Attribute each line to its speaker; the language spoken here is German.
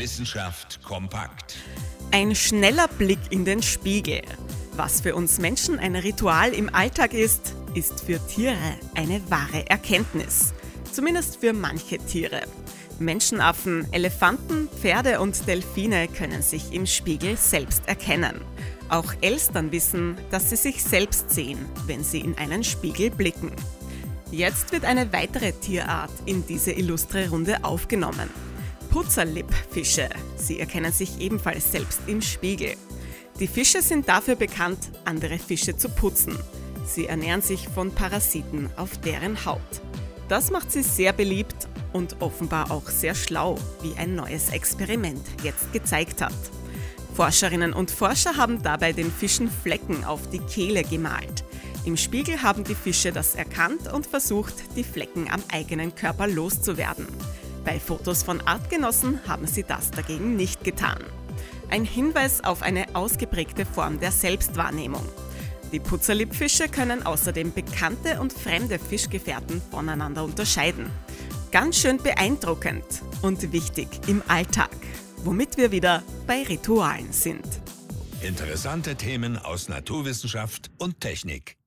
Speaker 1: Wissenschaft kompakt.
Speaker 2: Ein schneller Blick in den Spiegel. Was für uns Menschen ein Ritual im Alltag ist, ist für Tiere eine wahre Erkenntnis. Zumindest für manche Tiere. Menschenaffen, Elefanten, Pferde und Delfine können sich im Spiegel selbst erkennen. Auch Elstern wissen, dass sie sich selbst sehen, wenn sie in einen Spiegel blicken. Jetzt wird eine weitere Tierart in diese illustre Runde aufgenommen. Putzerlippfische. Sie erkennen sich ebenfalls selbst im Spiegel. Die Fische sind dafür bekannt, andere Fische zu putzen. Sie ernähren sich von Parasiten auf deren Haut. Das macht sie sehr beliebt und offenbar auch sehr schlau, wie ein neues Experiment jetzt gezeigt hat. Forscherinnen und Forscher haben dabei den Fischen Flecken auf die Kehle gemalt. Im Spiegel haben die Fische das erkannt und versucht, die Flecken am eigenen Körper loszuwerden. Bei Fotos von Artgenossen haben sie das dagegen nicht getan. Ein Hinweis auf eine ausgeprägte Form der Selbstwahrnehmung. Die Putzerlippfische können außerdem bekannte und fremde Fischgefährten voneinander unterscheiden. Ganz schön beeindruckend und wichtig im Alltag, womit wir wieder bei Ritualen sind.
Speaker 1: Interessante Themen aus Naturwissenschaft und Technik.